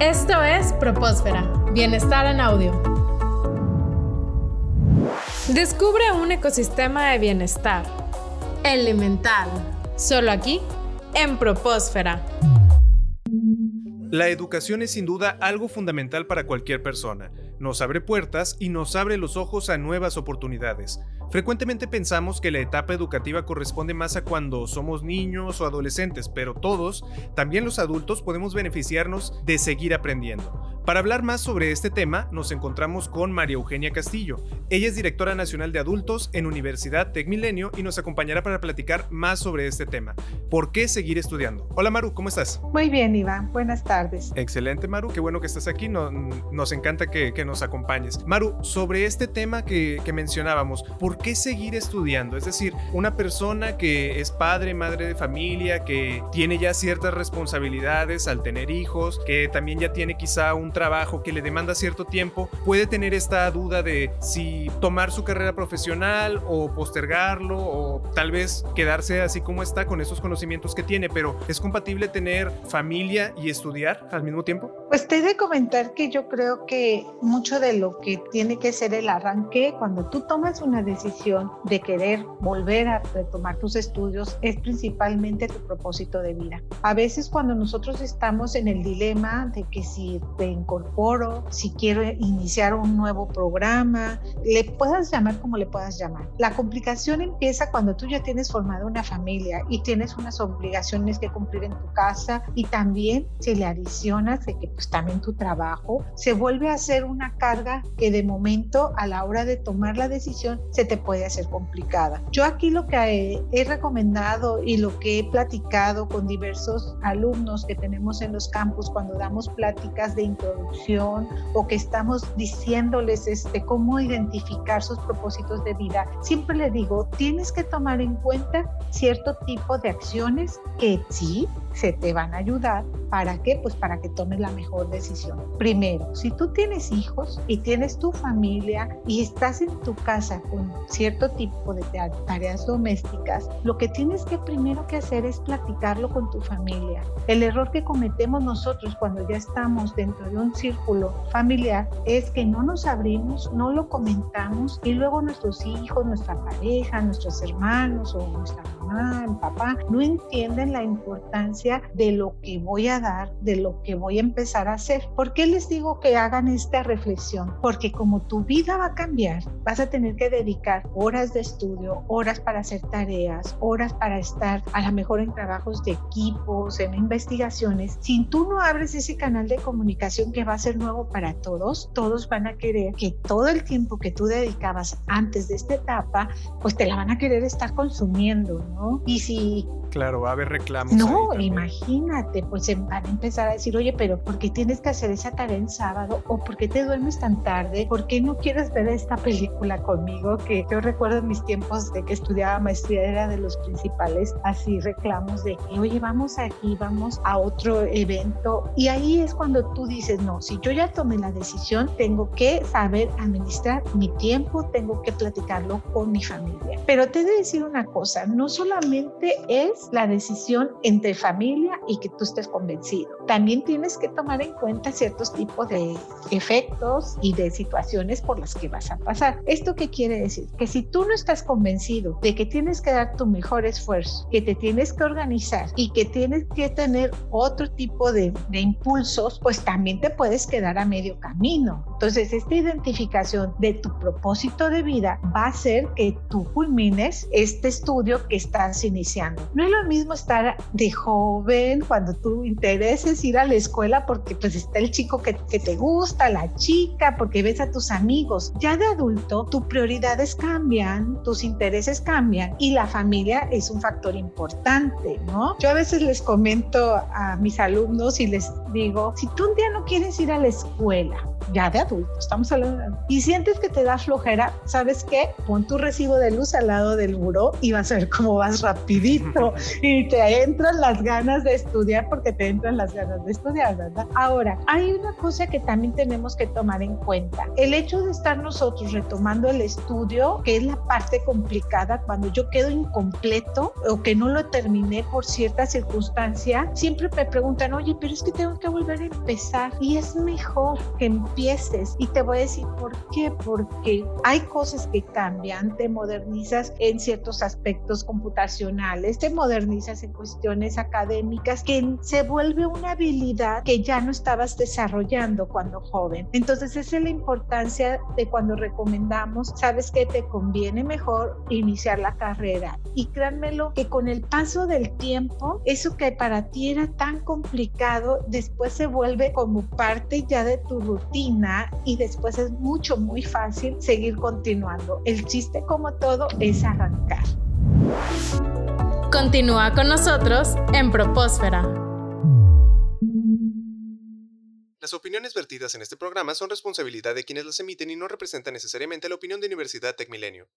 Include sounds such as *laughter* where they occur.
Esto es Propósfera, Bienestar en Audio. Descubre un ecosistema de bienestar elemental, solo aquí en Propósfera. La educación es sin duda algo fundamental para cualquier persona. Nos abre puertas y nos abre los ojos a nuevas oportunidades. Frecuentemente pensamos que la etapa educativa corresponde más a cuando somos niños o adolescentes, pero todos, también los adultos, podemos beneficiarnos de seguir aprendiendo. Para hablar más sobre este tema, nos encontramos con María Eugenia Castillo. Ella es directora nacional de adultos en Universidad Tec Milenio y nos acompañará para platicar más sobre este tema. ¿Por qué seguir estudiando? Hola Maru, ¿cómo estás? Muy bien, Iván. Buenas tardes. Excelente, Maru. Qué bueno que estás aquí. nos encanta que, nos acompañes. Maru, sobre este tema que, que mencionábamos, ¿por qué seguir estudiando? Es decir, una persona que es padre, madre de familia, que tiene ya ciertas responsabilidades al tener hijos, que también ya tiene quizá un trabajo que le demanda cierto tiempo, puede tener esta duda de si tomar su carrera profesional o postergarlo o tal vez quedarse así como está con esos conocimientos que tiene, pero ¿es compatible tener familia y estudiar al mismo tiempo? Pues te he de comentar que yo creo que mucho de lo que tiene que ser el arranque cuando tú tomas una decisión de querer volver a retomar tus estudios es principalmente tu propósito de vida. A veces cuando nosotros estamos en el dilema de que si te incorporo, si quiero iniciar un nuevo programa, le puedas llamar como le puedas llamar. La complicación empieza cuando tú ya tienes formada una familia y tienes unas obligaciones que cumplir en tu casa y también si le adicionas de que pues también tu trabajo se vuelve a ser una carga que de momento a la hora de tomar la decisión se te puede hacer complicada. Yo aquí lo que he, recomendado y lo que he platicado con diversos alumnos que tenemos en los campus cuando damos pláticas de introducción o que estamos diciéndoles este, cómo identificar sus propósitos de vida, siempre le digo, tienes que tomar en cuenta cierto tipo de acciones que sí se te van a ayudar. ¿Para qué? Pues para que tomes la mejor decisión. Primero, si tú tienes hijos y tienes tu familia y estás en tu casa con cierto tipo de tareas domésticas, lo que tienes que primero que hacer es platicarlo con tu familia. El error que cometemos nosotros cuando ya estamos dentro de un círculo familiar es que no nos abrimos, no lo comentamos y luego nuestros hijos, nuestra pareja, nuestros hermanos o nuestra mamá, el papá, no entienden la importancia de lo que voy a dar, de lo que voy a empezar a hacer. ¿Por qué les digo que hagan esta reflexión? Porque como tu vida va a cambiar, vas a tener que dedicar horas de estudio, horas para hacer tareas, horas para estar a lo mejor en trabajos de equipos, en investigaciones. Si tú no abres ese canal de comunicación que va a ser nuevo para todos, todos van a querer que todo el tiempo que tú dedicabas antes de esta etapa, pues te la van a querer estar consumiendo, ¿no? Y si Claro, va a haber reclamos. No, imagínate, pues se van a empezar a decir, oye, pero ¿por qué tienes que hacer esa tarea en sábado? ¿O por qué te duermes tan tarde? ¿Por qué no quieres ver esta película conmigo? Que yo recuerdo en mis tiempos de que estudiaba maestría, era de los principales así reclamos de oye, vamos aquí, vamos a otro evento. Y ahí es cuando tú dices, no, si yo ya tomé la decisión, tengo que saber administrar mi tiempo, tengo que platicarlo con mi familia. Pero te he de decir una cosa, no solamente es la decisión entre familia y que tú estés convencido. También tienes que tomar en cuenta ciertos tipos de efectos y de situaciones por las que vas a pasar. ¿Esto qué quiere decir? Que si tú no estás convencido de que tienes que dar tu mejor esfuerzo, que te tienes que organizar y que tienes que tener otro tipo de, de impulsos, pues también te puedes quedar a medio camino. Entonces, esta identificación de tu propósito de vida va a hacer que tú culmines este estudio que estás iniciando. No es lo mismo estar de joven cuando tú ir a la escuela porque pues está el chico que, que te gusta, la chica, porque ves a tus amigos. Ya de adulto, tus prioridades cambian, tus intereses cambian y la familia es un factor importante, ¿no? Yo a veces les comento a mis alumnos y les digo, si tú un día no quieres ir a la escuela, ya de adulto, estamos hablando y sientes que te da flojera, ¿sabes qué? Pon tu recibo de luz al lado del buró y vas a ver cómo vas rapidito *laughs* y te entran las ganas de estudiar porque te entran las ganas de estudiar, ¿verdad? Ahora, hay una cosa que también tenemos que tomar en cuenta. El hecho de estar nosotros retomando el estudio, que es la parte complicada cuando yo quedo incompleto o que no lo terminé por cierta circunstancia, siempre me preguntan, oye, pero es que tengo que volver a empezar y es mejor que empieces. Y te voy a decir por qué, porque hay cosas que cambian, te modernizas en ciertos aspectos computacionales, te modernizas en cuestiones académicas, que se vuelve una habilidad que ya no estabas desarrollando cuando joven. Entonces esa es la importancia de cuando recomendamos, sabes que te conviene mejor iniciar la carrera. Y créanmelo que con el paso del tiempo, eso que para ti era tan complicado, después se vuelve como parte ya de tu rutina y después es mucho, muy fácil seguir continuando. El chiste como todo es arrancar. Continúa con nosotros en Propósfera. Las opiniones vertidas en este programa son responsabilidad de quienes las emiten y no representan necesariamente la opinión de Universidad Tech Milenio.